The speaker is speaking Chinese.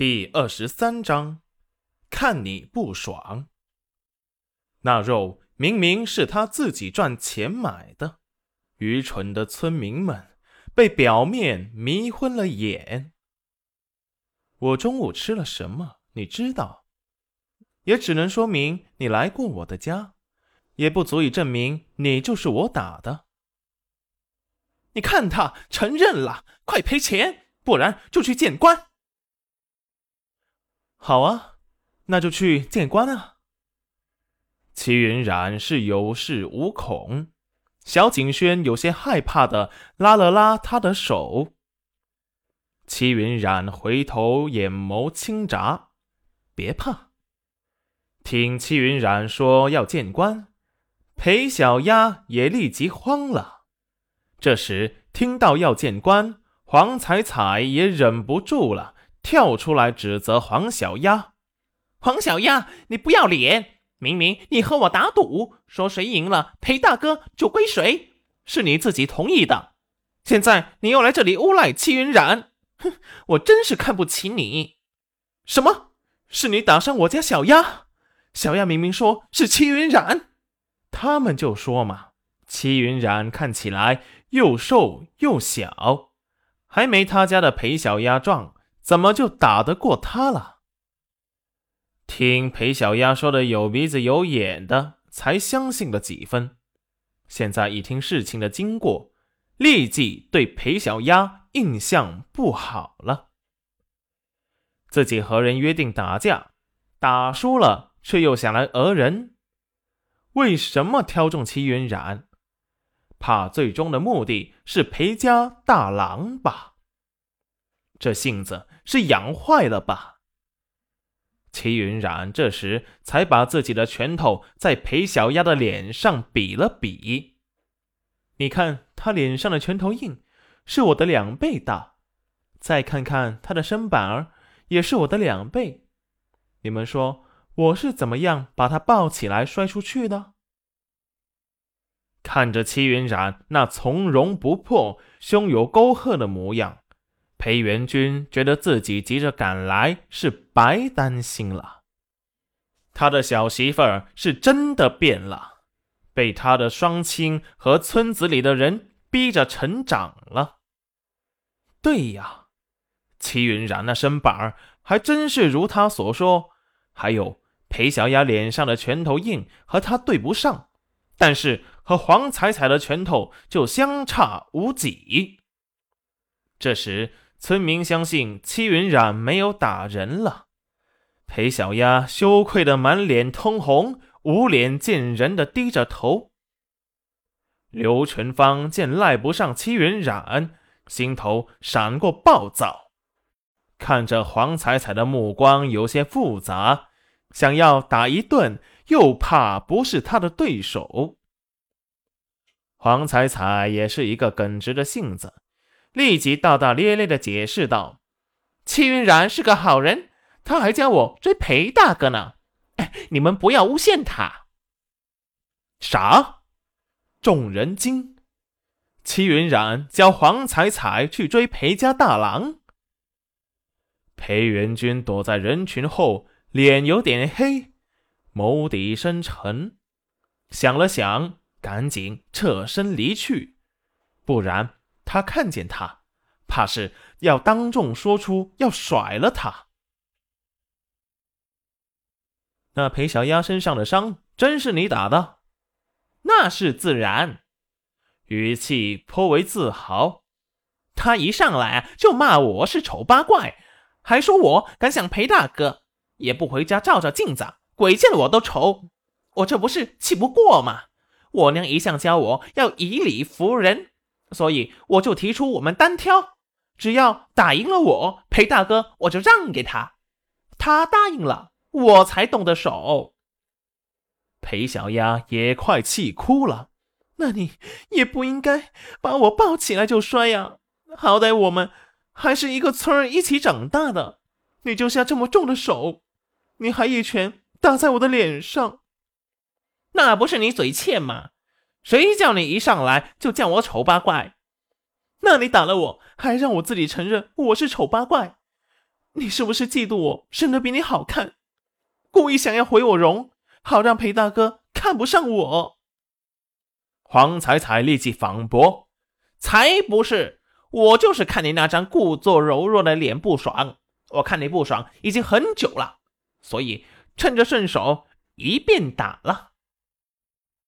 第二十三章，看你不爽。那肉明明是他自己赚钱买的，愚蠢的村民们被表面迷昏了眼。我中午吃了什么？你知道？也只能说明你来过我的家，也不足以证明你就是我打的。你看他承认了，快赔钱，不然就去见官。好啊，那就去见官啊。齐云冉是有恃无恐，小景轩有些害怕的拉了拉他的手。齐云冉回头，眼眸轻眨，别怕。听齐云冉说要见官，裴小丫也立即慌了。这时听到要见官，黄彩彩也忍不住了。跳出来指责黄小丫：“黄小丫，你不要脸！明明你和我打赌，说谁赢了，裴大哥就归谁，是你自己同意的。现在你又来这里诬赖戚云染，哼！我真是看不起你！什么？是你打伤我家小丫？小丫明明说是戚云染，他们就说嘛，戚云染看起来又瘦又小，还没他家的裴小丫壮。”怎么就打得过他了？听裴小丫说的有鼻子有眼的，才相信了几分。现在一听事情的经过，立即对裴小丫印象不好了。自己和人约定打架，打输了却又想来讹人，为什么挑中齐云染？怕最终的目的是裴家大郎吧？这性子是养坏了吧？齐云冉这时才把自己的拳头在裴小丫的脸上比了比，你看他脸上的拳头印是我的两倍大，再看看他的身板儿也是我的两倍，你们说我是怎么样把他抱起来摔出去的？看着齐云冉那从容不迫、胸有沟壑的模样。裴元君觉得自己急着赶来是白担心了，他的小媳妇儿是真的变了，被他的双亲和村子里的人逼着成长了。对呀，齐云冉那身板儿还真是如他所说，还有裴小丫脸上的拳头印和他对不上，但是和黄彩彩的拳头就相差无几。这时。村民相信戚云染没有打人了，裴小丫羞愧的满脸通红，无脸见人的低着头。刘全芳见赖不上戚云染，心头闪过暴躁，看着黄彩彩的目光有些复杂，想要打一顿，又怕不是他的对手。黄彩彩也是一个耿直的性子。立即大大咧咧的解释道：“戚云然是个好人，他还教我追裴大哥呢。哎，你们不要诬陷他。”啥？众人惊。戚云染教黄彩彩去追裴家大郎。裴元君躲在人群后，脸有点黑，眸底深沉，想了想，赶紧侧身离去，不然。他看见他，怕是要当众说出要甩了他。那裴小丫身上的伤真是你打的？那是自然，语气颇为自豪。他一上来就骂我是丑八怪，还说我敢想裴大哥，也不回家照照镜子，鬼见了我都丑。我这不是气不过吗？我娘一向教我要以理服人。所以我就提出我们单挑，只要打赢了我，裴大哥我就让给他。他答应了，我才动的手。裴小丫也快气哭了。那你也不应该把我抱起来就摔呀！好歹我们还是一个村儿一起长大的，你就下这么重的手，你还一拳打在我的脸上，那不是你嘴欠吗？谁叫你一上来就叫我丑八怪？那你打了我，还让我自己承认我是丑八怪？你是不是嫉妒我生的比你好看，故意想要毁我容，好让裴大哥看不上我？黄彩彩立即反驳：“才不是，我就是看你那张故作柔弱的脸不爽。我看你不爽已经很久了，所以趁着顺手一便打了。”